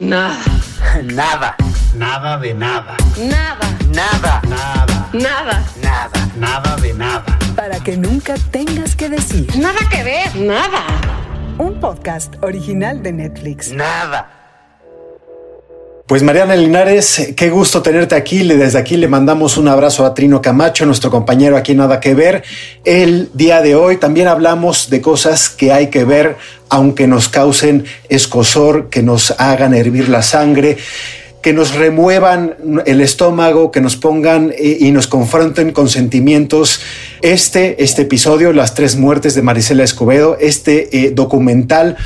Nada. Nada. Nada de nada. Nada. Nada. Nada. Nada. Nada. Nada de nada. Para que nunca tengas que decir. Nada que ver. Nada. Un podcast original de Netflix. Nada. Pues Mariana Linares, qué gusto tenerte aquí. Desde aquí le mandamos un abrazo a Trino Camacho, nuestro compañero aquí Nada que Ver. El día de hoy también hablamos de cosas que hay que ver, aunque nos causen escosor, que nos hagan hervir la sangre que nos remuevan el estómago, que nos pongan eh, y nos confronten con sentimientos. Este, este episodio, Las tres muertes de Marisela Escobedo, este eh, documental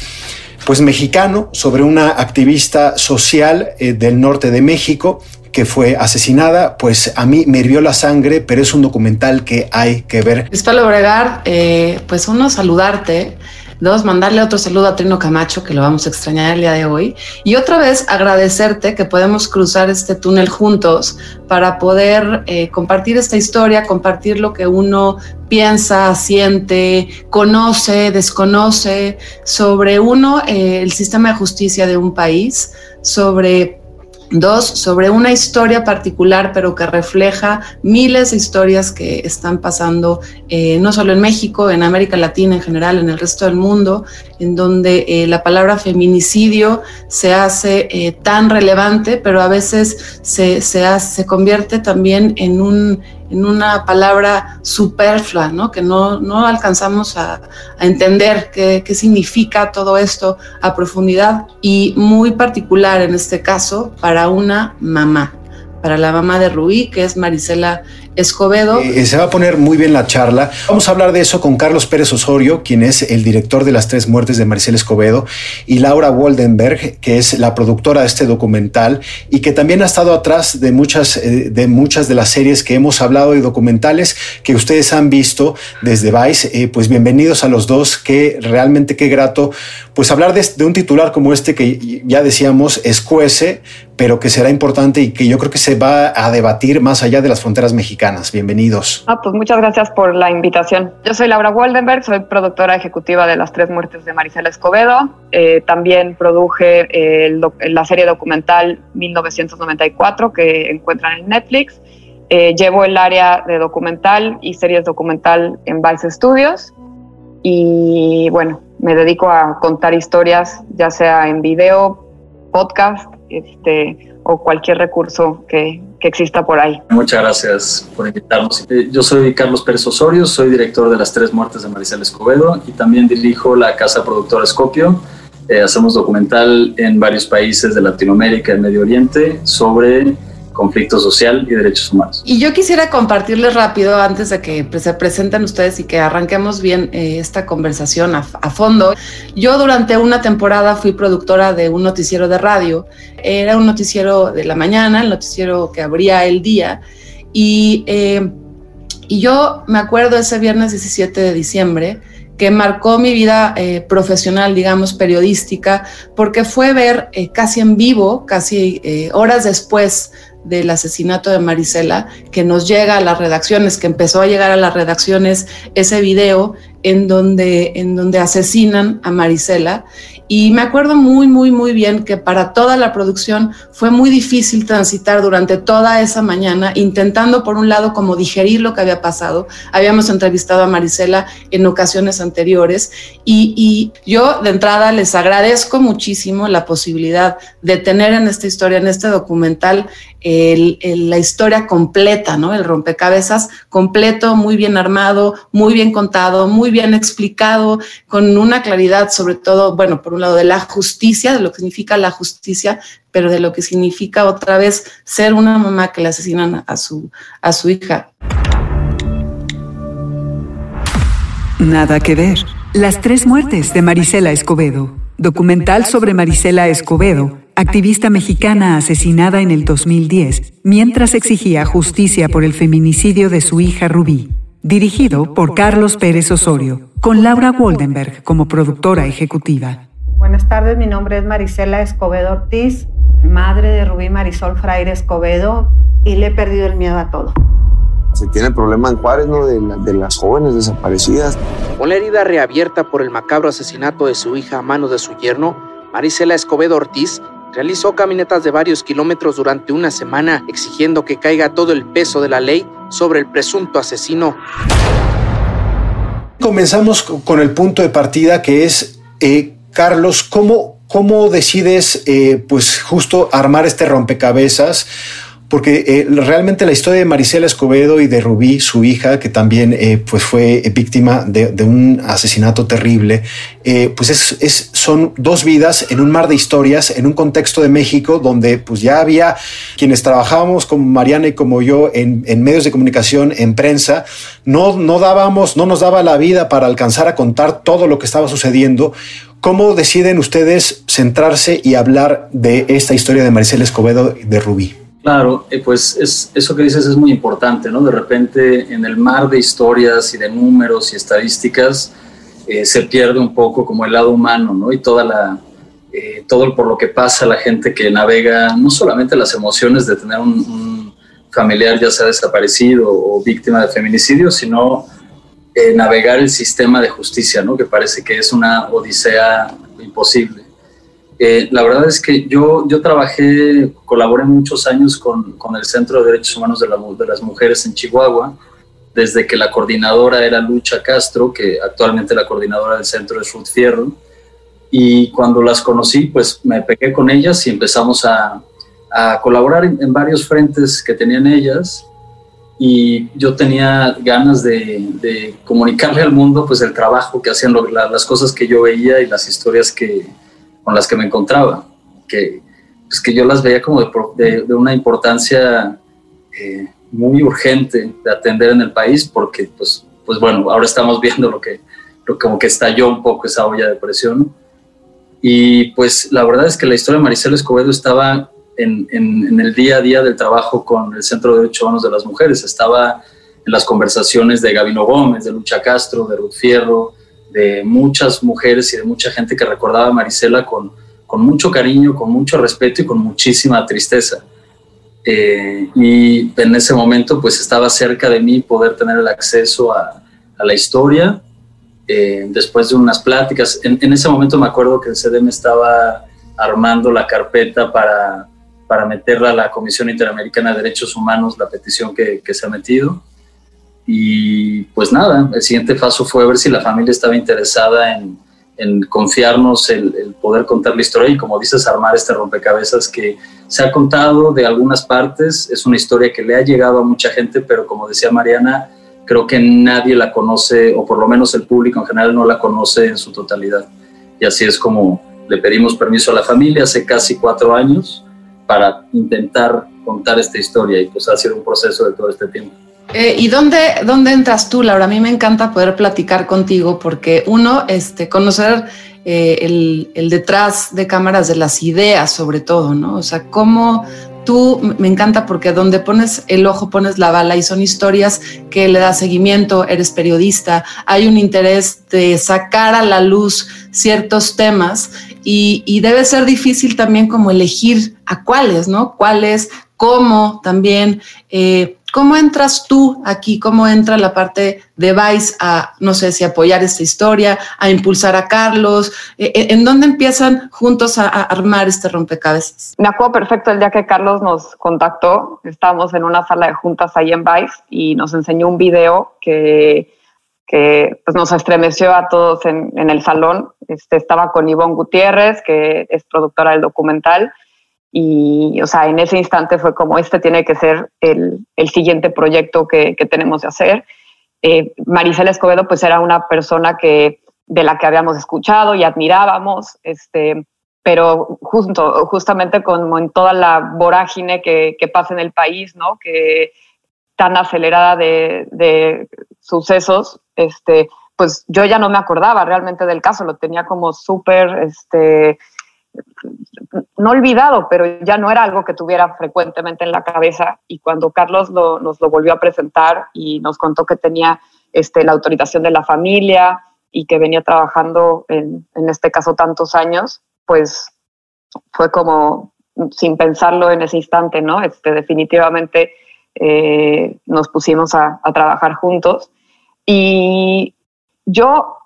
pues mexicano sobre una activista social eh, del norte de México que fue asesinada, pues a mí me hirvió la sangre, pero es un documental que hay que ver. Espero Obregar, eh, pues uno, saludarte. Dos, mandarle otro saludo a Trino Camacho, que lo vamos a extrañar el día de hoy. Y otra vez agradecerte que podemos cruzar este túnel juntos para poder eh, compartir esta historia, compartir lo que uno piensa, siente, conoce, desconoce sobre uno, eh, el sistema de justicia de un país, sobre Dos, sobre una historia particular, pero que refleja miles de historias que están pasando eh, no solo en México, en América Latina en general, en el resto del mundo, en donde eh, la palabra feminicidio se hace eh, tan relevante, pero a veces se, se, convierte también en un en una palabra superflua, ¿no? que no, no alcanzamos a, entender qué, qué, significa todo esto a profundidad y muy particular en este caso para una mamá, para la mamá de Rubí, que es Marisela Escobedo. Eh, se va a poner muy bien la charla. Vamos a hablar de eso con Carlos Pérez Osorio, quien es el director de las tres muertes de Maricela Escobedo, y Laura Waldenberg, que es la productora de este documental y que también ha estado atrás de muchas, eh, de muchas de las series que hemos hablado y documentales que ustedes han visto desde Vice. Eh, pues bienvenidos a los dos, que realmente qué grato, pues hablar de, de un titular como este que ya decíamos escuece, pero que será importante y que yo creo que se va a debatir más allá de las fronteras mexicanas. Bienvenidos. Ah, pues muchas gracias por la invitación. Yo soy Laura Waldenberg, soy productora ejecutiva de Las Tres Muertes de Marisela Escobedo. Eh, también produje eh, la serie documental 1994 que encuentran en Netflix. Eh, llevo el área de documental y series documental en Vice Studios. Y bueno, me dedico a contar historias, ya sea en video, podcast, este, o cualquier recurso que, exista por ahí. Muchas gracias por invitarnos. Eh, yo soy Carlos Pérez Osorio, soy director de Las Tres Muertes de Maricel Escobedo y también dirijo la casa productora Scopio. Eh, hacemos documental en varios países de Latinoamérica y Medio Oriente sobre conflicto social y derechos humanos. Y yo quisiera compartirles rápido, antes de que se presenten ustedes y que arranquemos bien eh, esta conversación a, a, fondo. Yo durante una temporada fui productora de un noticiero de radio. Era un noticiero de la mañana, el noticiero que abría el día. Y, eh, y yo me acuerdo ese viernes 17 de diciembre, que marcó mi vida eh, profesional, digamos, periodística, porque fue ver eh, casi en vivo, casi eh, horas después del asesinato de Marisela, que nos llega a las redacciones, que empezó a llegar a las redacciones ese video en donde, en donde asesinan a Marisela. Y me acuerdo muy, muy, muy bien que para toda la producción fue muy difícil transitar durante toda esa mañana, intentando por un lado como digerir lo que había pasado. Habíamos entrevistado a Marisela en ocasiones anteriores y, y yo de entrada les agradezco muchísimo la posibilidad de tener en esta historia, en este documental, la historia completa, ¿no? El rompecabezas completo, muy bien armado, muy bien contado, muy bien explicado, con una claridad, sobre todo, bueno, por un lado de la justicia, de lo que significa la justicia, pero de lo que significa otra vez ser una mamá que le asesinan a su, a su hija. Nada que ver. Las tres muertes de Marisela Escobedo. Documental sobre Marisela Escobedo, activista mexicana asesinada en el 2010 mientras exigía justicia por el feminicidio de su hija Rubí. Dirigido por Carlos Pérez Osorio, con Laura Waldenberg como productora ejecutiva. Buenas tardes, mi nombre es Marisela Escobedo Ortiz, madre de Rubí Marisol Fraire Escobedo, y le he perdido el miedo a todo. Se tiene el problema en Juárez, ¿no? De, la, de, las jóvenes desaparecidas. Con la herida reabierta por el macabro asesinato de su hija a manos de su yerno, Marisela Escobedo Ortiz realizó caminatas de varios kilómetros durante una semana exigiendo que caiga todo el peso de la ley sobre el presunto asesino. Comenzamos con el punto de partida que es, eh, Carlos, ¿cómo, cómo decides eh, pues justo armar este rompecabezas? Porque eh, realmente la historia de Marisela Escobedo y de Rubí, su hija, que también eh, pues fue víctima de, un asesinato terrible, eh, pues es, son dos vidas en un mar de historias, en un contexto de México donde pues ya había quienes trabajábamos como Mariana y como yo en, medios de comunicación, en prensa, no, no dábamos, no nos daba la vida para alcanzar a contar todo lo que estaba sucediendo. ¿Cómo deciden ustedes centrarse y hablar de esta historia de Marisela Escobedo y de Rubí? Claro, eh, pues es, eso que dices es muy importante, ¿no? De repente en el mar de historias y de números y estadísticas eh, se pierde un poco como el lado humano, ¿no? Y toda la, eh, todo por lo que pasa la gente que navega, no solamente las emociones de tener un, familiar ya sea desaparecido o víctima de feminicidio, sino navegar el sistema de justicia, ¿no? Que parece que es una odisea imposible. Eh, la verdad es que yo, yo trabajé, colaboré muchos años con, con el Centro de Derechos Humanos de, de, las Mujeres en Chihuahua, desde que la coordinadora era Lucha Castro, que actualmente la coordinadora del centro es Ruth Fierro. Y cuando las conocí, pues me pegué con ellas y empezamos a, a colaborar en, varios frentes que tenían ellas. Y yo tenía ganas de, de comunicarle al mundo pues el trabajo que hacían, las cosas que yo veía y las historias que, con las que me encontraba, que, pues que yo las veía como de, una importancia eh, muy urgente de atender en el país, porque pues, pues bueno, ahora estamos viendo lo que, lo, como que estalló un poco esa olla de presión. Y pues la verdad es que la historia de Maricela Escobedo estaba en, en, en, el día a día del trabajo con el Centro de Derechos Humanos de las Mujeres, estaba en las conversaciones de Gabino Gómez, de Lucha Castro, de Ruth Fierro, de muchas mujeres y de mucha gente que recordaba a Marisela con, con mucho cariño, con mucho respeto y con muchísima tristeza. Eh, y en ese momento pues estaba cerca de mí poder tener el acceso a, la historia. Eh, después de unas pláticas, en, en, ese momento me acuerdo que el CDM estaba armando la carpeta para, para meterla a la Comisión Interamericana de Derechos Humanos, la petición que, que se ha metido. Y pues nada, el siguiente paso fue ver si la familia estaba interesada en, en confiarnos el, poder contar la historia y como dices, armar este rompecabezas que se ha contado de algunas partes, es una historia que le ha llegado a mucha gente, pero como decía Mariana, creo que nadie la conoce, o por lo menos el público en general no la conoce en su totalidad. Y así es como le pedimos permiso a la familia hace casi cuatro años para intentar contar esta historia y pues ha sido un proceso de todo este tiempo. Eh, ¿Y dónde, dónde entras tú, Laura? A mí me encanta poder platicar contigo porque uno, este, conocer eh, el, detrás de cámaras de las ideas, sobre todo, ¿no? O sea, cómo tú, me encanta porque donde pones el ojo pones la bala y son historias que le da seguimiento, eres periodista, hay un interés de sacar a la luz ciertos temas y, y debe ser difícil también como elegir a cuáles, ¿no? Cuáles, cómo también. Eh, ¿Cómo entras tú aquí? ¿Cómo entra la parte de Vice a, no sé si apoyar esta historia, a impulsar a Carlos? Eh, eh, ¿En dónde empiezan juntos a, armar este rompecabezas? Me acuerdo perfecto el día que Carlos nos contactó. Estábamos en una sala de juntas ahí en Vice y nos enseñó un video que, que pues, nos estremeció a todos en, el salón. Este, estaba con Ivonne Gutiérrez, que es productora del documental y, o sea, en ese instante fue como, este tiene que ser el, el siguiente proyecto que, que, tenemos de hacer. Eh, Maricela Escobedo, pues era una persona que, de la que habíamos escuchado y admirábamos, este, pero justo, justamente como en toda la vorágine que, que pasa en el país, ¿no? Que tan acelerada de, de sucesos, este, pues yo ya no me acordaba realmente del caso, lo tenía como súper, este, no olvidado, pero ya no era algo que tuviera frecuentemente en la cabeza. Y cuando Carlos nos lo volvió a presentar y nos contó que tenía este, la autorización de la familia y que venía trabajando en, este caso tantos años, pues fue como sin pensarlo en ese instante, ¿no? Este, definitivamente eh, nos pusimos a trabajar juntos. Y yo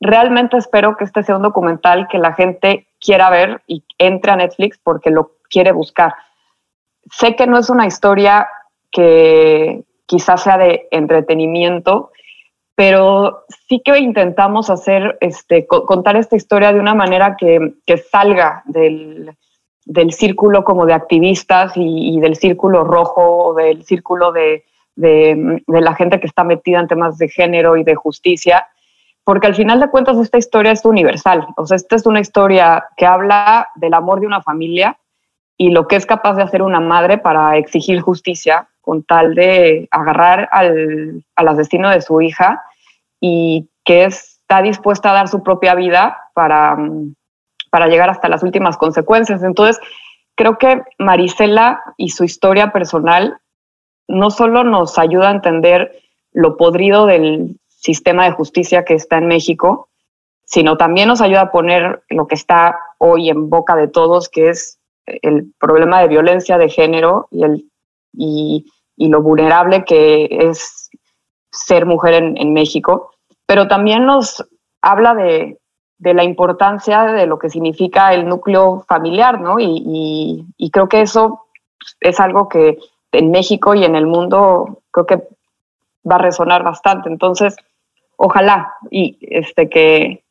realmente espero que este sea un documental que la gente quiera ver y entre a Netflix porque lo quiere buscar. Sé que no es una historia que quizás sea de entretenimiento, pero sí que intentamos hacer, este, contar esta historia de una manera que, salga del, del, círculo como de activistas y, del círculo rojo, del círculo de, de, la gente que está metida en temas de género y de justicia, porque al final de cuentas esta historia es universal, o sea, esta es una historia que habla del amor de una familia y lo que es capaz de hacer una madre para exigir justicia con tal de agarrar al, al asesino de su hija y que está dispuesta a dar su propia vida para, para llegar hasta las últimas consecuencias. Entonces, creo que Marisela y su historia personal no solo nos ayuda a entender lo podrido del sistema de justicia que está en México, sino también nos ayuda a poner lo que está hoy en boca de todos, que es el problema de violencia de género y, el, y, y lo vulnerable que es ser mujer en, México, pero también nos habla de, la importancia de lo que significa el núcleo familiar, ¿no? Y, creo que eso es algo que en México y en el mundo creo que va a resonar bastante. Entonces, ojalá y este que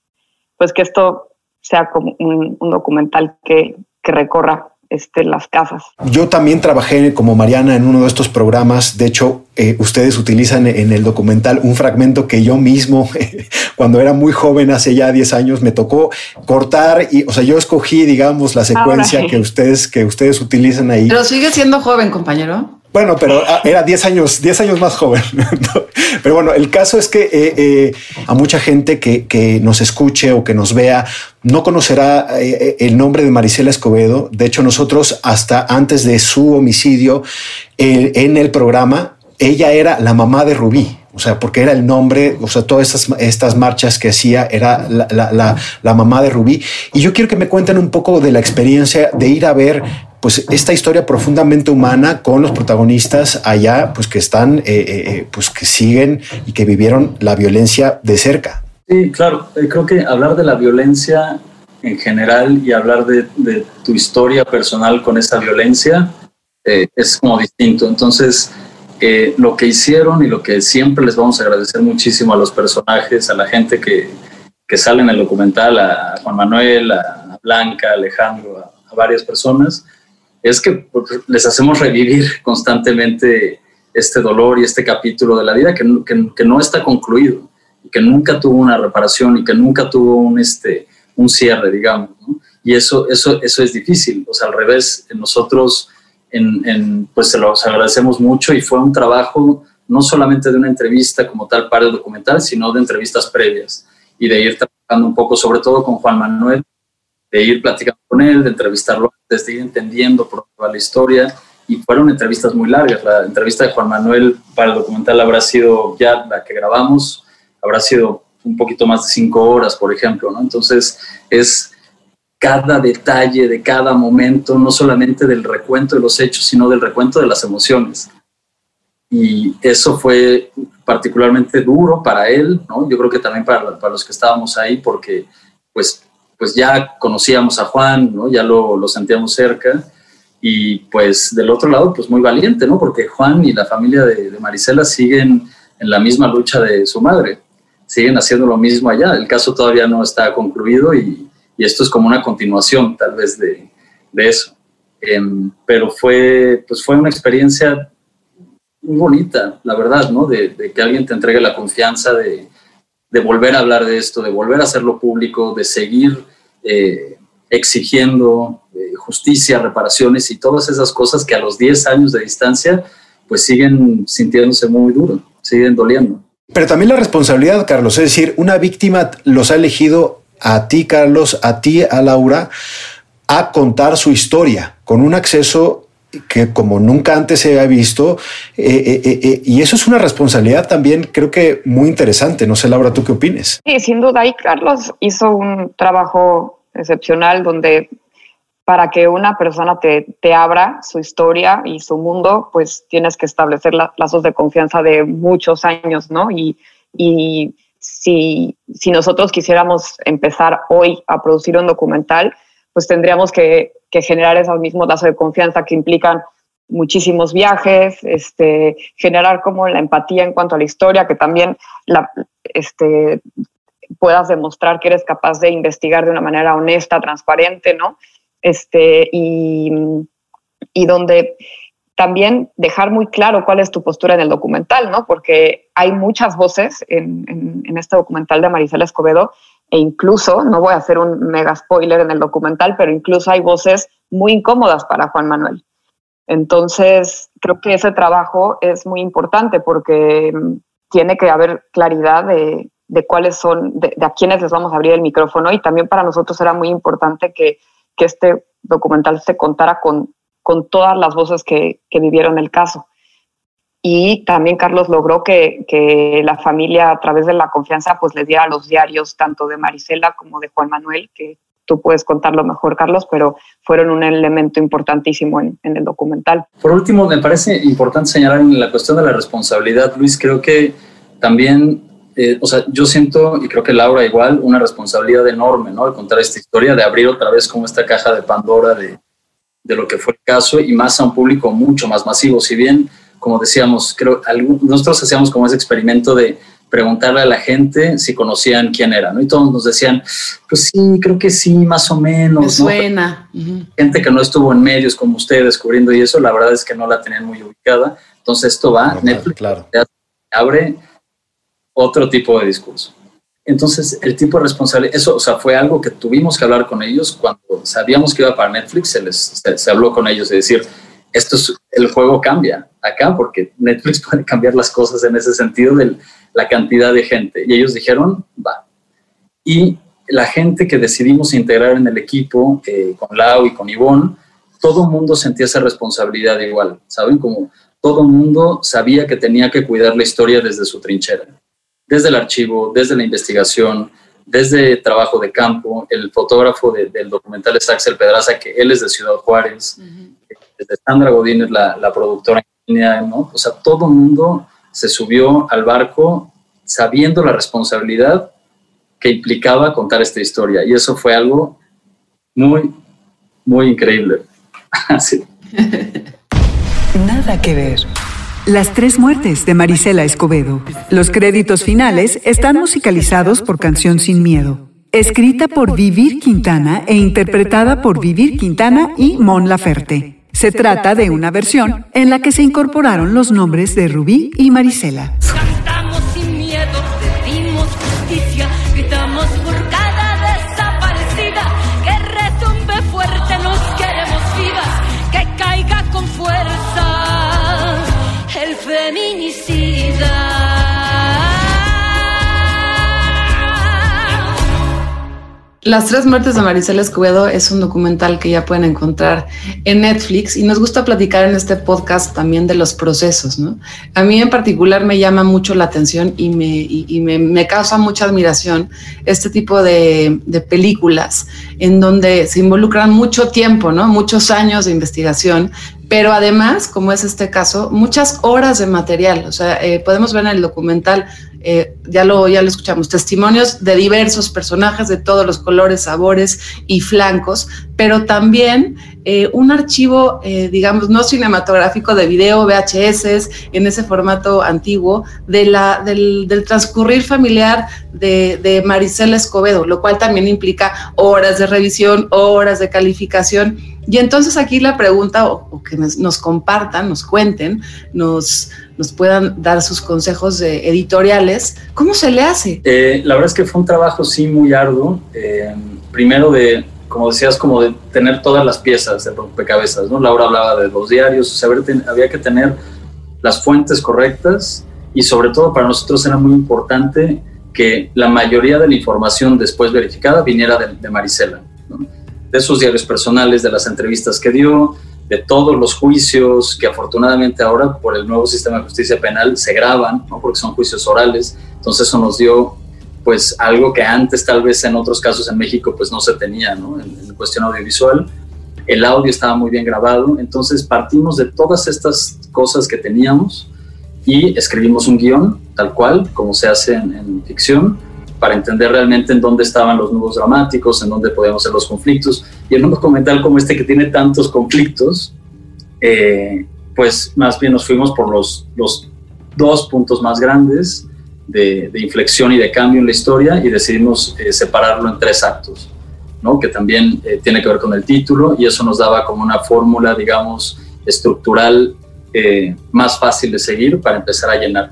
pues que esto sea como un, documental que, que recorra este, las casas. Yo también trabajé como Mariana en uno de estos programas. De hecho, eh, ustedes utilizan en el documental un fragmento que yo mismo, cuando era muy joven, hace ya 10 años, me tocó cortar y, o sea, yo escogí, digamos, la secuencia que ustedes, que ustedes utilizan ahí. Pero sigue siendo joven, compañero. Bueno, pero ah, era 10 años, 10 años más joven. Pero bueno, el caso es que eh, eh, a mucha gente que, nos escuche o que nos vea no conocerá eh, el nombre de Marisela Escobedo. De hecho, nosotros hasta antes de su homicidio en el programa, ella era la mamá de Rubí. O sea, porque era el nombre, o sea, todas estas, marchas que hacía era la, la, la mamá de Rubí. Y yo quiero que me cuenten un poco de la experiencia de ir a ver pues esta historia profundamente humana con los protagonistas allá, pues que están, eh, eh, eh, pues que siguen y que vivieron la violencia de cerca. Sí, claro, creo que hablar de la violencia en general y hablar de, tu historia personal con esa violencia es como distinto. Entonces, lo que hicieron y lo que siempre les vamos a agradecer muchísimo a los personajes, a la gente que, que sale en el documental, a Juan Manuel, a Blanca, a Alejandro, a varias personas, es que les hacemos revivir constantemente este dolor y este capítulo de la vida que, no está concluido y que nunca tuvo una reparación y que nunca tuvo un, este, un cierre, digamos. Y eso, eso, eso es difícil. O sea, al revés, nosotros en, pues se los agradecemos mucho y fue un trabajo no solamente de una entrevista como tal para el documental, sino de entrevistas previas y de ir trabajando un poco, sobre todo con Juan Manuel, de ir platicando con él, de entrevistarlo de ir entendiendo por la historia. Y fueron entrevistas muy largas. La entrevista de Juan Manuel para el documental habrá sido ya la que grabamos, habrá sido un poquito más de cinco horas, por ejemplo. ¿no? Entonces, es cada detalle de cada momento, no solamente del recuento de los hechos, sino del recuento de las emociones. Y eso fue particularmente duro para él, ¿no? Yo creo que también para, para los que estábamos ahí, porque pues pues ya conocíamos a Juan, ¿no? Ya lo, lo, sentíamos cerca. Y pues del otro lado, pues muy valiente, ¿no? Porque Juan y la familia de, de Marisela siguen en la misma lucha de su madre, siguen haciendo lo mismo allá. El caso todavía no está concluido y, y esto es como una continuación tal vez de, de eso. Em, pero fue, pues fue una experiencia muy bonita, la verdad, ¿no? De, de que alguien te entregue la confianza de, de volver a hablar de esto, de volver a hacerlo público, de seguir eh, exigiendo eh, justicia, reparaciones y todas esas cosas que a los 10 años de distancia pues siguen sintiéndose muy duro, siguen doliendo. Pero también la responsabilidad, Carlos, es decir, una víctima los ha elegido a ti, Carlos, a ti, a Laura, a contar su historia con un acceso que como nunca antes se había visto, eh, eh, eh, y eso es una responsabilidad también creo que muy interesante. No sé, Laura, ¿tú qué opines? Sí, sin duda, y Carlos hizo un trabajo excepcional donde para que una persona te, te abra su historia y su mundo, pues tienes que establecer lazos de confianza de muchos años, ¿no? Y, y si, si nosotros quisiéramos empezar hoy a producir un documental, pues tendríamos que, generar esos mismos lazos de confianza que implican muchísimos viajes, este, generar como la empatía en cuanto a la historia, que también la, este, puedas demostrar que eres capaz de investigar de una manera honesta, transparente, ¿no? Este, y, donde también dejar muy claro cuál es tu postura en el documental, ¿no? Porque hay muchas voces en, en este documental de Marisela Escobedo e incluso, no voy a hacer un mega spoiler en el documental, pero incluso hay voces muy incómodas para Juan Manuel. Entonces, creo que ese trabajo es muy importante porque mm, tiene que haber claridad de, cuáles son, de, a quiénes les vamos a abrir el micrófono y también para nosotros era muy importante que, este documental se contara con, con todas las voces que, que vivieron el caso. Y también Carlos logró que, la familia, a través de la confianza, pues le diera los diarios tanto de Marisela como de Juan Manuel, que tú puedes contarlo mejor, Carlos, pero fueron un elemento importantísimo en, el documental. Por último, me parece importante señalar en la cuestión de la responsabilidad, Luis, creo que también, eh, o sea, yo siento, y creo que Laura igual, una responsabilidad enorme, ¿no? De contar esta historia, de abrir otra vez como esta caja de Pandora de, de lo que fue el caso y más a un público mucho más masivo. Si bien como decíamos, creo, nosotros hacíamos como ese experimento de preguntarle a la gente si conocían quién era, ¿no? Y todos nos decían, pues sí, creo que sí, más o menos. Me suena. Gente que no estuvo en medios como usted descubriendo y eso, la verdad es que no la tenían muy ubicada. Entonces esto va, Netflix claro. abre otro tipo de discurso. Entonces, el tipo de responsable, eso, o sea, fue algo que tuvimos que hablar con ellos cuando sabíamos que iba para Netflix, se, les, se habló con ellos y decir, esto es, el juego cambia acá porque Netflix puede cambiar las cosas en ese sentido de la cantidad de gente. Y ellos dijeron, va. Y la gente que decidimos integrar en el equipo, eh, con Lau y con Ivonne, todo el mundo sentía esa responsabilidad igual, ¿saben? Como todo el mundo sabía que tenía que cuidar la historia desde su trinchera, desde el archivo, desde la investigación, desde trabajo de campo. El fotógrafo del documental es Axel Pedraza, que él es de Ciudad Juárez desde Sandra Godínez, la, la productora O sea, todo el mundo se subió al barco sabiendo la responsabilidad que implicaba contar esta historia. Y eso fue algo muy, muy increíble. Nada que ver. Las tres muertes de Marisela Escobedo. Los créditos finales están musicalizados por Canción Sin Miedo. Escrita por Vivir Quintana e interpretada por Vivir Quintana y Mon Laferte. Se trata de una versión en la que se incorporaron los nombres de Rubí y Marisela. Las tres muertes de Marisela Escobedo es un documental que ya pueden encontrar en Netflix y nos gusta platicar en este podcast también de los procesos, ¿no? A mí en particular me llama mucho la atención y me, me, causa mucha admiración este tipo de, de, películas en donde se involucran mucho tiempo, ¿no? Muchos años de investigación, pero además, como es este caso, muchas horas de material. O sea, eh, podemos ver en el documental eh, ya, lo, ya lo escuchamos, testimonios de diversos personajes de todos los colores, sabores y flancos, pero también eh, un archivo, eh, digamos, no cinematográfico de video, VHS, en ese formato antiguo, de la, del, transcurrir familiar de, de Maricela Escobedo, lo cual también implica horas de revisión, horas de calificación. Y entonces aquí la pregunta, o, que nos, compartan, nos cuenten, nos, nos puedan dar sus consejos editoriales, ¿cómo se le hace? la verdad es que fue un trabajo sí muy arduo. primero de como decías, como de tener todas las piezas de rompecabezas, ¿no? Laura hablaba de los diarios, o sea, había que tener las fuentes correctas y sobre todo para nosotros era muy importante que la mayoría de la información después verificada viniera de, de Marisela, ¿no? de sus diarios personales, de las entrevistas que dio, de todos los juicios que afortunadamente ahora por el nuevo sistema de justicia penal se graban, ¿no? porque son juicios orales, entonces eso nos dio pues algo que antes tal vez en otros casos en México pues no se tenía, ¿no? En, cuestión audiovisual. El audio estaba muy bien grabado, entonces partimos de todas estas cosas que teníamos y escribimos un guion tal cual, como se hace en, ficción, para entender realmente en dónde estaban los nudos dramáticos, en dónde podíamos ser los conflictos. Y en un documental como este que tiene tantos conflictos, eh, pues más bien nos fuimos por los, los dos puntos más grandes de, inflexión y de cambio en la historia y decidimos eh, separarlo en tres actos, ¿no? que también eh, tiene que ver con el título y eso nos daba como una fórmula, digamos, estructural más fácil de seguir para empezar a llenar.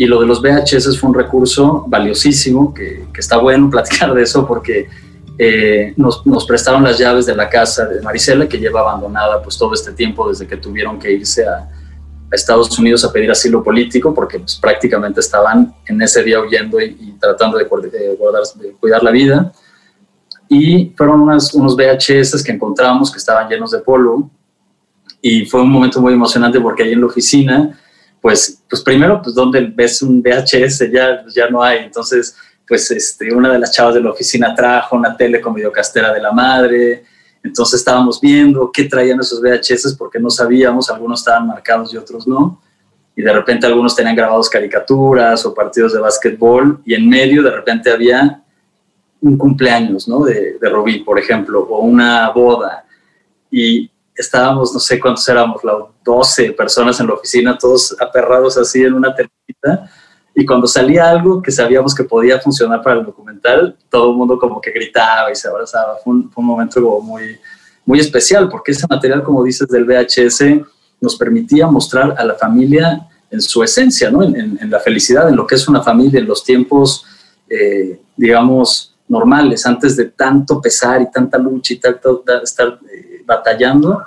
Y lo de los VHS fue un recurso valiosísimo, que, que está bueno platicar de eso porque eh, nos, nos, prestaron las llaves de la casa de Marisela, que lleva abandonada pues todo este tiempo desde que tuvieron que irse a, a Estados Unidos a pedir asilo político, porque pues, prácticamente estaban en ese día huyendo y, tratando de, de, guardar, de, cuidar la vida. Y fueron unas, unos VHS que encontramos que estaban llenos de polvo. Y fue un momento muy emocionante porque ahí en la oficina pues, pues primero, pues donde ves un VHS ya, ya no hay. Entonces, pues este, una de las chavas de la oficina trajo una tele con videocastera de la madre. Entonces estábamos viendo qué traían esos VHS porque no sabíamos, algunos estaban marcados y otros no. Y de repente algunos tenían grabados caricaturas o partidos de básquetbol y en medio de repente había un cumpleaños, ¿no? De, de Rubí, por ejemplo, o una boda. Y estábamos, no sé cuántos éramos, 12 personas en la oficina, todos aperrados así en una televisa. Y cuando salía algo que sabíamos que podía funcionar para el documental, todo el mundo como que gritaba y se abrazaba. Fue un, momento como muy, muy especial, porque ese material, como dices, del VHS nos permitía mostrar a la familia en su esencia, ¿no? en, la felicidad, en lo que es una familia, en los tiempos, eh, digamos, normales, antes de tanto pesar y tanta lucha y tanto estar eh, batallando,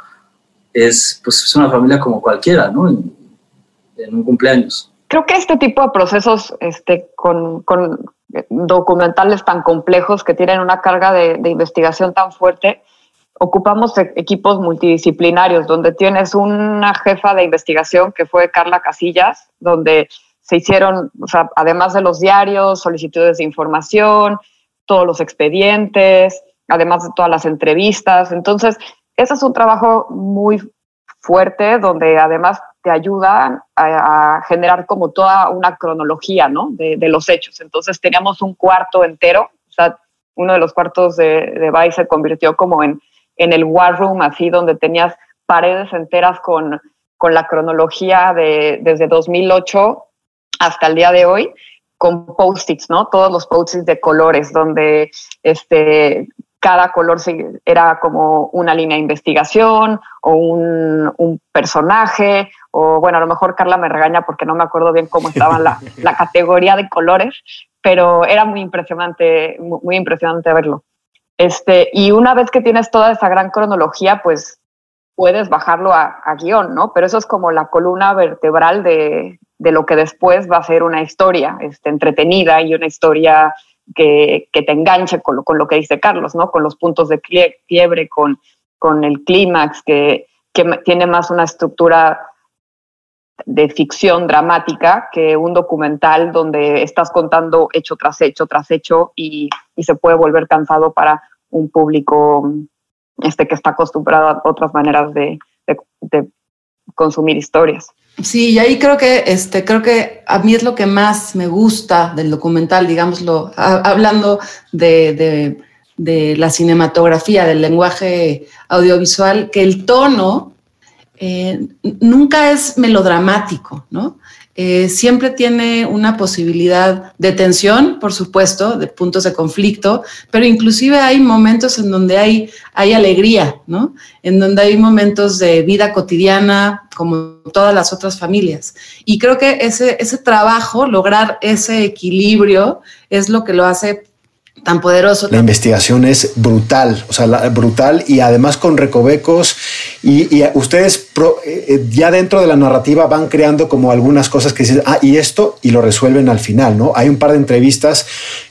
es, pues, es una familia como cualquiera, ¿no? En, un cumpleaños. Creo que este tipo de procesos este, con, con documentales tan complejos que tienen una carga de, de, investigación tan fuerte, ocupamos e, equipos multidisciplinarios, donde tienes una jefa de investigación que fue Carla Casillas, donde se hicieron, o sea, además de los diarios, solicitudes de información, todos los expedientes, además de todas las entrevistas. Entonces, ese es un trabajo muy fuerte donde además te ayudan a, generar como toda una cronología ¿no? de, los hechos. Entonces teníamos un cuarto entero, o sea, uno de los cuartos de, de Vice se convirtió como en, en el war room, así donde tenías paredes enteras con, con la cronología de, desde 2008 hasta el día de hoy con post-its, ¿no? Todos los post-its de colores, donde este, cada color era como una línea de investigación o un, personaje, o bueno, a lo mejor Carla me regaña porque no me acuerdo bien cómo estaba la, la categoría de colores, pero era muy impresionante, muy impresionante verlo. Este, y una vez que tienes toda esa gran cronología, pues puedes bajarlo a, a guion, ¿no? Pero eso es como la columna vertebral de, de, lo que después va a ser una historia este, entretenida y una historia que, te enganche con lo, con lo, que dice Carlos, ¿no? Con los puntos de quiebre, con, con el clímax, que, que tiene más una estructura de ficción dramática que un documental donde estás contando hecho tras hecho tras hecho y, y, se puede volver cansado para un público este, que está acostumbrado a otras maneras de, de consumir historias. Sí, y ahí creo que, este, creo que a mí es lo que más me gusta del documental, digámoslo, hablando de, la cinematografía, del lenguaje audiovisual, que el tono eh, nunca es melodramático, ¿no? Eh, siempre tiene una posibilidad de tensión, por supuesto, de puntos de conflicto, pero inclusive hay momentos en donde hay, hay alegría, ¿no? En donde hay momentos de vida cotidiana, como todas las otras familias. Y creo que ese, ese trabajo, lograr ese equilibrio, es lo que lo hace tan poderoso. La investigación es brutal, o sea, brutal y además con recovecos y, ustedes eh, eh, ya dentro de la narrativa van creando como algunas cosas que dicen, ah, y esto, y lo resuelven al final, ¿no? Hay un par de entrevistas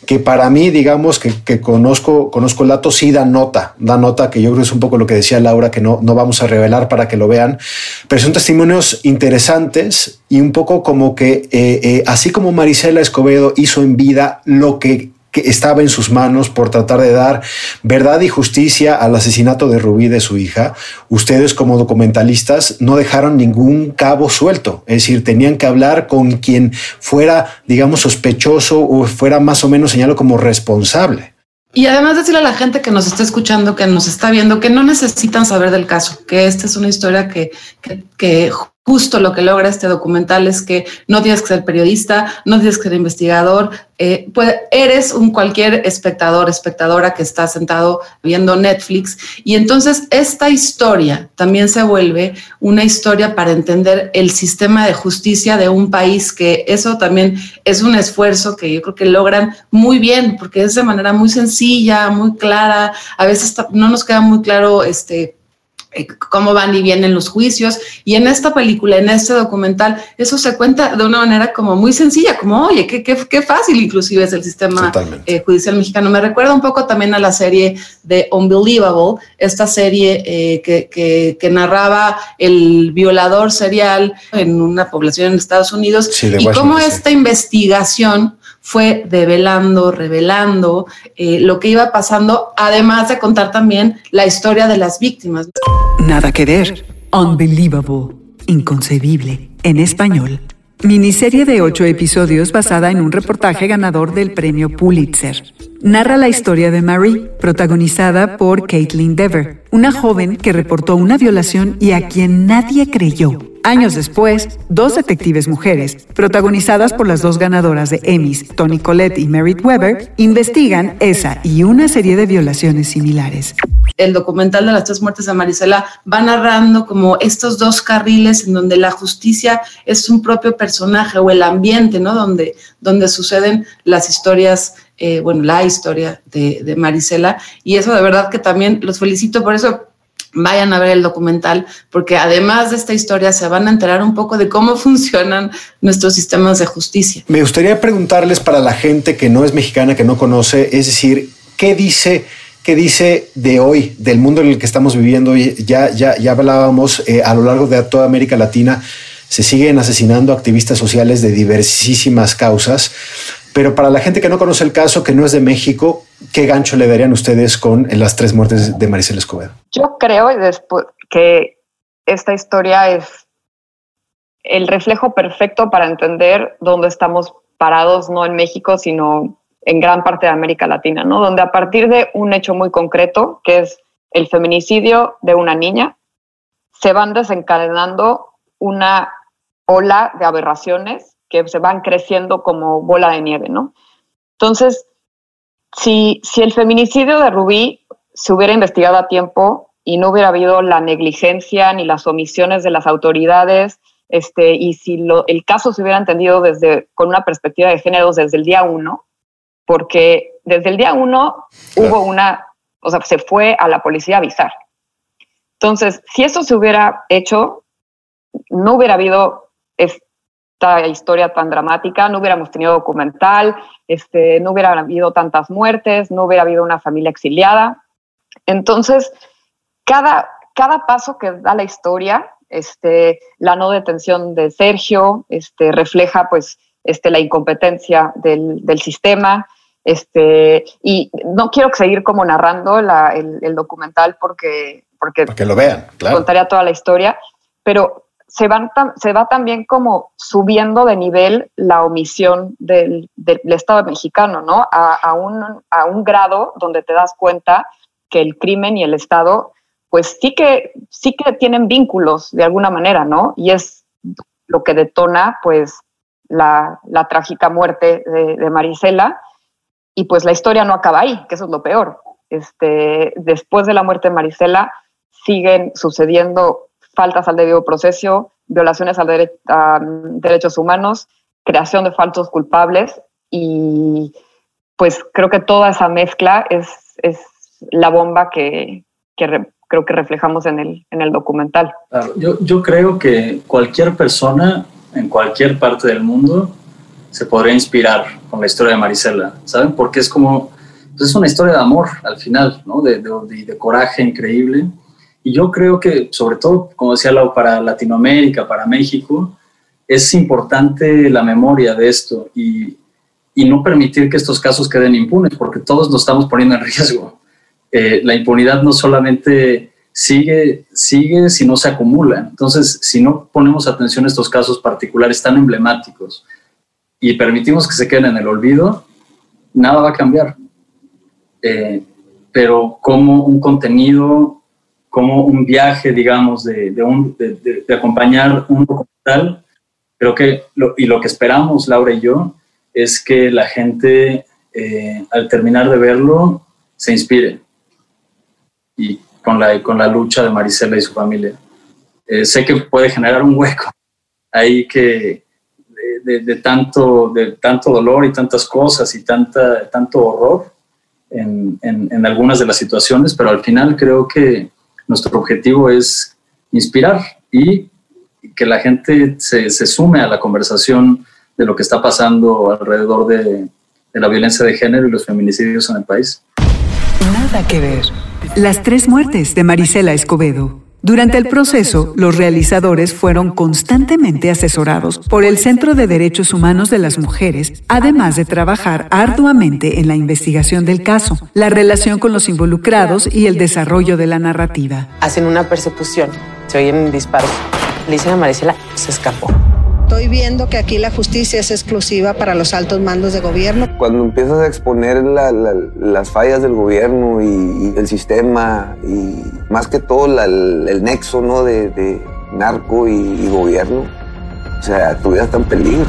que para mí, digamos, que, conozco, conozco el dato, sí da nota, da nota, que yo creo que es un poco lo que decía Laura, que no, no vamos a revelar para que lo vean, pero son testimonios interesantes y un poco como que, eh, así como Marisela Escobedo hizo en vida lo que que estaba en sus manos por tratar de dar verdad y justicia al asesinato de Rubí de su hija, ustedes como documentalistas no dejaron ningún cabo suelto, es decir, tenían que hablar con quien fuera, digamos, sospechoso o fuera más o menos señalado como responsable. Y además decirle a la gente que nos está escuchando, que nos está viendo, que no necesitan saber del caso, que esta es una historia que, que, que justo lo que logra este documental es que no tienes que ser periodista, no tienes que ser investigador, eh, eres un cualquier espectador, espectadora que está sentado viendo Netflix. Y entonces esta historia también se vuelve una historia para entender el sistema de justicia de un país, que eso también es un esfuerzo que yo creo que logran muy bien, porque es de manera muy sencilla, muy clara. A veces no nos queda muy claro este cómo van y vienen los juicios. Y en esta película, en este documental, eso se cuenta de una manera como muy sencilla, como, oye, qué, qué, qué fácil inclusive es el sistema eh, judicial mexicano. Me recuerda un poco también a la serie de Unbelievable, esta serie eh, que, que, que, narraba el violador serial en una población en Estados Unidos y cómo esta investigación fue develando, revelando eh, lo que iba pasando, además de contar también la historia de las víctimas. Nada que ver. Unbelievable. Inconcebible. En español. Miniserie de ocho episodios basada en un reportaje ganador del premio Pulitzer. Narra la historia de Marie, protagonizada por Caitlin Dever, una joven que reportó una violación y a quien nadie creyó. Años después, dos detectives mujeres, protagonizadas por las dos ganadoras de Emmys, Toni Collette y Merritt Weber, investigan esa y una serie de violaciones similares. El documental de las tres muertes de Marisela va narrando como estos dos carriles en donde la justicia es un propio personaje o el ambiente, ¿no? Donde, donde suceden las historias eh, bueno, la historia de, de, Marisela. Y eso de verdad que también los felicito por eso vayan a ver el documental, porque además de esta historia se van a enterar un poco de cómo funcionan nuestros sistemas de justicia. Me gustaría preguntarles para la gente que no es mexicana, que no conoce, es decir, ¿qué dice? ¿Qué dice de hoy, del mundo en el que estamos viviendo? Ya, ya, ya hablábamos eh, a lo largo de toda América Latina, se siguen asesinando activistas sociales de diversísimas causas. Pero para la gente que no conoce el caso, que no es de México, ¿qué gancho le darían ustedes con las tres muertes de Maricel Escobedo? Yo creo que esta historia es el reflejo perfecto para entender dónde estamos parados, no en México, sino en gran parte de América Latina, ¿no? Donde a partir de un hecho muy concreto, que es el feminicidio de una niña, se van desencadenando una ola de aberraciones que se van creciendo como bola de nieve, ¿no? Entonces, si, si el feminicidio de Rubí se hubiera investigado a tiempo y no hubiera habido la negligencia ni las omisiones de las autoridades, este, y si lo, el caso se hubiera entendido desde, con una perspectiva de géneros desde el día uno, porque desde el día uno hubo una, o sea, se fue a la policía a avisar. Entonces, si eso se hubiera hecho, no hubiera habido historia tan dramática, no hubiéramos tenido documental, este, no hubiera habido tantas muertes, no hubiera habido una familia exiliada. Entonces, cada, cada paso que da la historia, este, la no detención de Sergio, este, refleja pues este, la incompetencia del, del sistema. Este, y no quiero seguir como narrando la, el, el, documental porque, porque, porque lo vean, claro. contaría toda la historia, pero se, van se va también como subiendo de nivel la omisión del, del Estado mexicano, ¿no? A, a, un, a un grado donde te das cuenta que el crimen y el Estado, pues sí que, sí que tienen vínculos de alguna manera, ¿no? Y es lo que detona, pues, la, la trágica muerte de, de, Marisela. Y pues la historia no acaba ahí, que eso es lo peor. Este, después de la muerte de Marisela, siguen sucediendo faltas al debido proceso, violaciones a derechos humanos, creación de falsos culpables y pues creo que toda esa mezcla es, es la bomba que, que re, creo que reflejamos en el, en el documental. Yo, yo creo que cualquier persona en cualquier parte del mundo se podría inspirar con la historia de Marisela, ¿saben? Porque es como, pues es una historia de amor al final, ¿no? De, de, de coraje increíble y yo creo que, sobre todo, como decía Lau, para Latinoamérica, para México, es importante la memoria de esto. Y, y no permitir que estos casos queden impunes, porque todos nos estamos poniendo en riesgo. Eh, la impunidad no solamente sigue, sigue si no se acumula. Entonces, si no ponemos atención a estos casos particulares tan emblemáticos y permitimos que se queden en el olvido, nada va a cambiar. Eh, pero como un contenido, como un viaje, digamos, de, de, de, acompañar un documental, creo que, y lo que esperamos, Laura y yo, es que la gente, eh, al terminar de verlo, se inspire. Y con la, con la lucha de Marisela y su familia. Eh, sé que puede generar un hueco ahí que de, tanto, de tanto dolor y tantas cosas y tanta, tanto horror en, en, algunas de las situaciones, pero al final creo que nuestro objetivo es inspirar y que la gente se, sume a la conversación de lo que está pasando alrededor de, de la violencia de género y los feminicidios en el país. Nada que ver. Las tres muertes de Marisela Escobedo. Durante el proceso, los realizadores fueron constantemente asesorados por el Centro de Derechos Humanos de las Mujeres, además de trabajar arduamente en la investigación del caso, la relación con los involucrados y el desarrollo de la narrativa. Hacen una persecución, se oyen disparos. Le dicen se escapó. Estoy viendo que aquí la justicia es exclusiva para los altos mandos de gobierno. Cuando empiezas a exponer las fallas del gobierno y, el sistema y más que todo el, nexo ¿no? de, narco y, gobierno, o sea, tu vida está en peligro.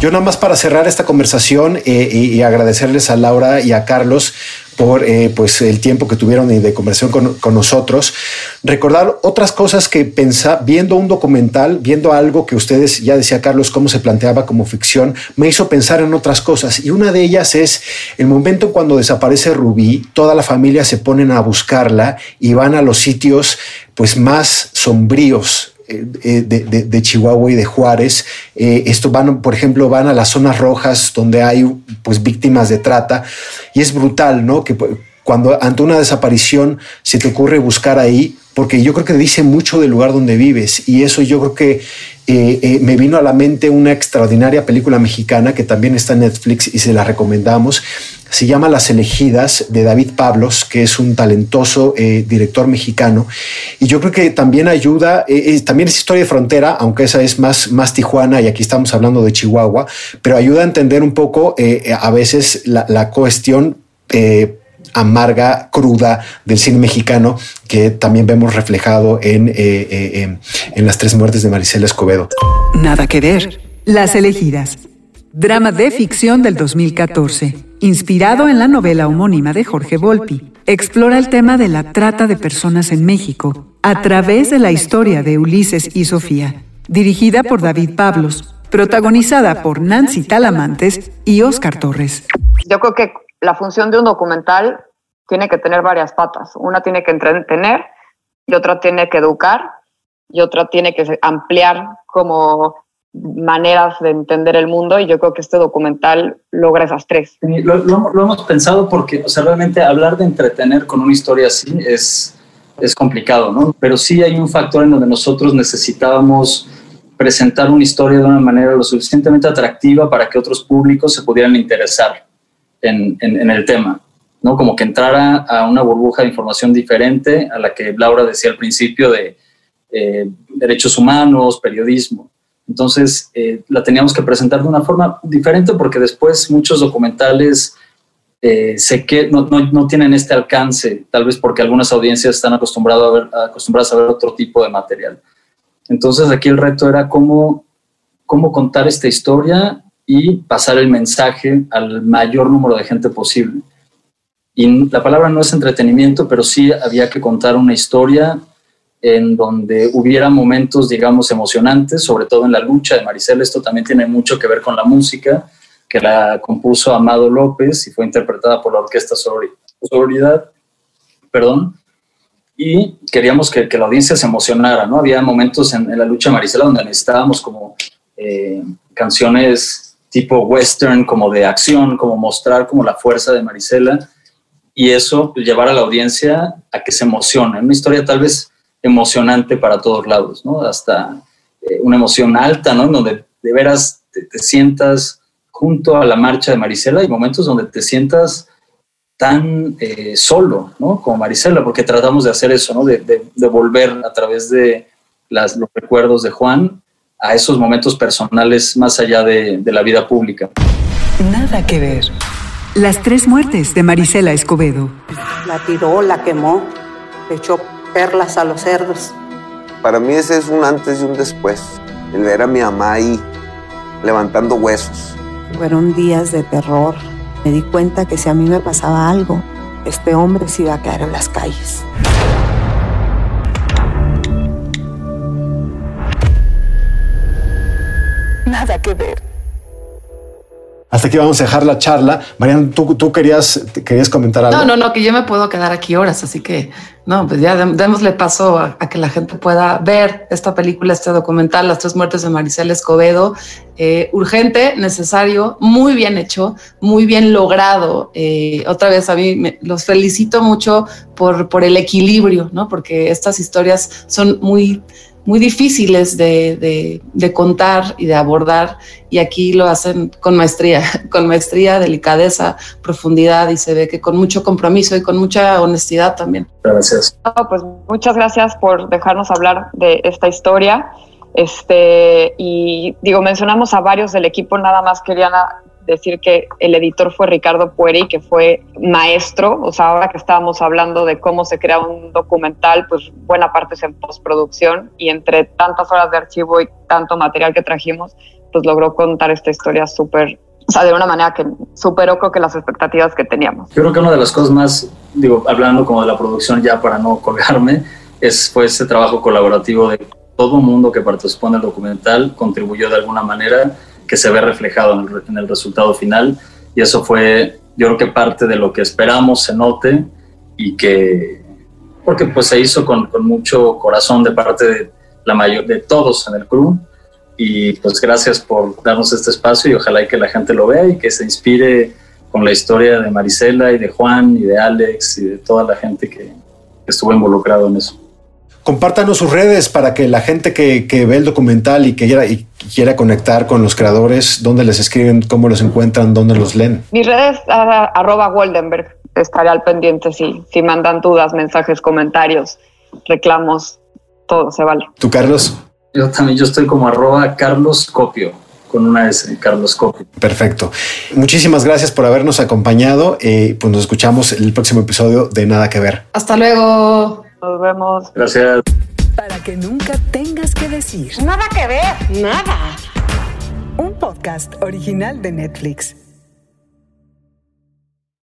Yo nada más para cerrar esta conversación eh, y, agradecerles a Laura y a Carlos por eh, pues el tiempo que tuvieron de conversación con, nosotros. Recordar otras cosas que pensaba, viendo un documental, viendo algo que ustedes, ya decía Carlos, cómo se planteaba como ficción, me hizo pensar en otras cosas. Y una de ellas es el momento cuando desaparece Rubí, toda la familia se ponen a buscarla y van a los sitios pues más sombríos eh, de, Chihuahua y de Juárez. Eh, esto van, por ejemplo, van a las zonas rojas donde hay pues víctimas de trata y es brutal, ¿no? Que cuando ante una desaparición se te ocurre buscar ahí, porque yo creo que dice mucho del lugar donde vives y eso yo creo que eh, eh, me vino a la mente una extraordinaria película mexicana que también está en Netflix y se la recomendamos. Se llama Las elegidas de David Pablos, que es un talentoso eh, director mexicano. Y yo creo que también ayuda, también es historia de frontera, aunque esa es más, más Tijuana y aquí estamos hablando de Chihuahua, pero ayuda a entender un poco a veces la, la cuestión amarga, cruda del cine mexicano que también vemos reflejado en, eh, eh, en las tres muertes de Maricela Escobedo. Nada que ver. Las elegidas. Drama de ficción del 2014, inspirado en la novela homónima de Jorge Volpi. Explora el tema de la trata de personas en México a través de la historia de Ulises y Sofía, dirigida por David Pablos, protagonizada por Nancy Talamantes y Oscar Torres. Yo creo que la función de un documental tiene que tener varias patas. Una tiene que entretener y otra tiene que educar y otra tiene que ampliar como maneras de entender el mundo y yo creo que este documental logra esas tres. Lo, lo, hemos pensado porque, o sea, realmente hablar de entretener con una historia así es, es complicado, ¿no? Pero sí hay un factor en donde nosotros necesitábamos presentar una historia de una manera lo suficientemente atractiva para que otros públicos se pudieran interesar en, el tema, ¿no? Como que entrara a una burbuja de información diferente a la que Laura decía al principio de eh, derechos humanos, periodismo. Entonces, eh, la teníamos que presentar de una forma diferente porque después muchos documentales eh, sé que no, no, tienen este alcance, tal vez porque algunas audiencias están acostumbradas a, ver, acostumbradas a ver otro tipo de material. Entonces, aquí el reto era cómo, cómo contar esta historia y pasar el mensaje al mayor número de gente posible. Y la palabra no es entretenimiento, pero sí había que contar una historia en donde hubiera momentos, digamos, emocionantes, sobre todo en la lucha de Maricela. Esto también tiene mucho que ver con la música, que la compuso Amado López y fue interpretada por la Orquesta Sororidad. Perdón. Y queríamos que, que, la audiencia se emocionara, ¿no? Había momentos en, la lucha de Maricela donde necesitábamos como eh, canciones tipo western, como de acción, como mostrar como la fuerza de Marisela y eso pues, llevar a la audiencia a que se emocione. Una historia tal vez emocionante para todos lados, ¿no? Hasta eh, una emoción alta, ¿no? Donde de veras te, sientas junto a la marcha de Marisela hay momentos donde te sientas tan eh, solo, ¿no? Como Marisela, porque tratamos de hacer eso, ¿no? De, de, de volver a través de las, los recuerdos de Juan a esos momentos personales más allá de, de la vida pública. Nada que ver. Las tres muertes de Marisela Escobedo. La tiró, la quemó, le echó perlas a los cerdos. Para mí ese es un antes y un después. El ver a mi mamá ahí levantando huesos. Fueron días de terror. Me di cuenta que si a mí me pasaba algo, este hombre se iba a quedar en las calles. Nada que ver. Hasta aquí vamos a dejar la charla. Mariana, tú, tú querías, querías comentar algo. No, no, no, que yo me puedo quedar aquí horas, así que no, pues ya démosle paso a, a que la gente pueda ver esta película, este documental, Las tres muertes de Maricela Escobedo. Eh, urgente, necesario, muy bien hecho, muy bien logrado. Eh, otra vez a mí me, los felicito mucho por, por el equilibrio, ¿no? Porque estas historias son muy muy difíciles de, de, de, contar y de abordar y aquí lo hacen con maestría, con maestría, delicadeza, profundidad y se ve que con mucho compromiso y con mucha honestidad también. Gracias. No, pues muchas gracias por dejarnos hablar de esta historia. Este, y digo, mencionamos a varios del equipo, nada más querían decir que el editor fue Ricardo Pueri, que fue maestro, o sea, ahora que estábamos hablando de cómo se crea un documental, pues buena parte es en postproducción. Y entre tantas horas de archivo y tanto material que trajimos, pues logró contar esta historia súper, o sea, de una manera que superó creo que las expectativas que teníamos. Yo creo que una de las cosas más, digo, hablando como de la producción ya para no colgarme, es fue ese trabajo colaborativo de todo mundo que participó en el documental, contribuyó de alguna manera que se ve reflejado en el, en el, resultado final. Y eso fue yo creo que parte de lo que esperamos se note y que porque pues se hizo con, con mucho corazón de parte de la mayor de todos en el crew y pues gracias por darnos este espacio y ojalá y que la gente lo vea y que se inspire con la historia de Marisela y de Juan y de Alex y de toda la gente que, que estuvo involucrado en eso compártanos sus redes para que la gente que, que, ve el documental y que quiera, y quiera conectar con los creadores, dónde les escriben, cómo los encuentran, dónde los leen. Mis redes uh, arroba Goldenberg. Estaré al pendiente si, si mandan dudas, mensajes, comentarios, reclamos, todo se vale. ¿Tú, Carlos? Yo también, yo estoy como arroba Carlos Copio con una S, Carlos Copio. Perfecto. Muchísimas gracias por habernos acompañado. Eh, pues nos escuchamos en el próximo episodio de Nada que Ver. Hasta luego. Nos vemos. Gracias. Para que nunca tengas que decir. Nada que ver. Nada. Un podcast original de Netflix.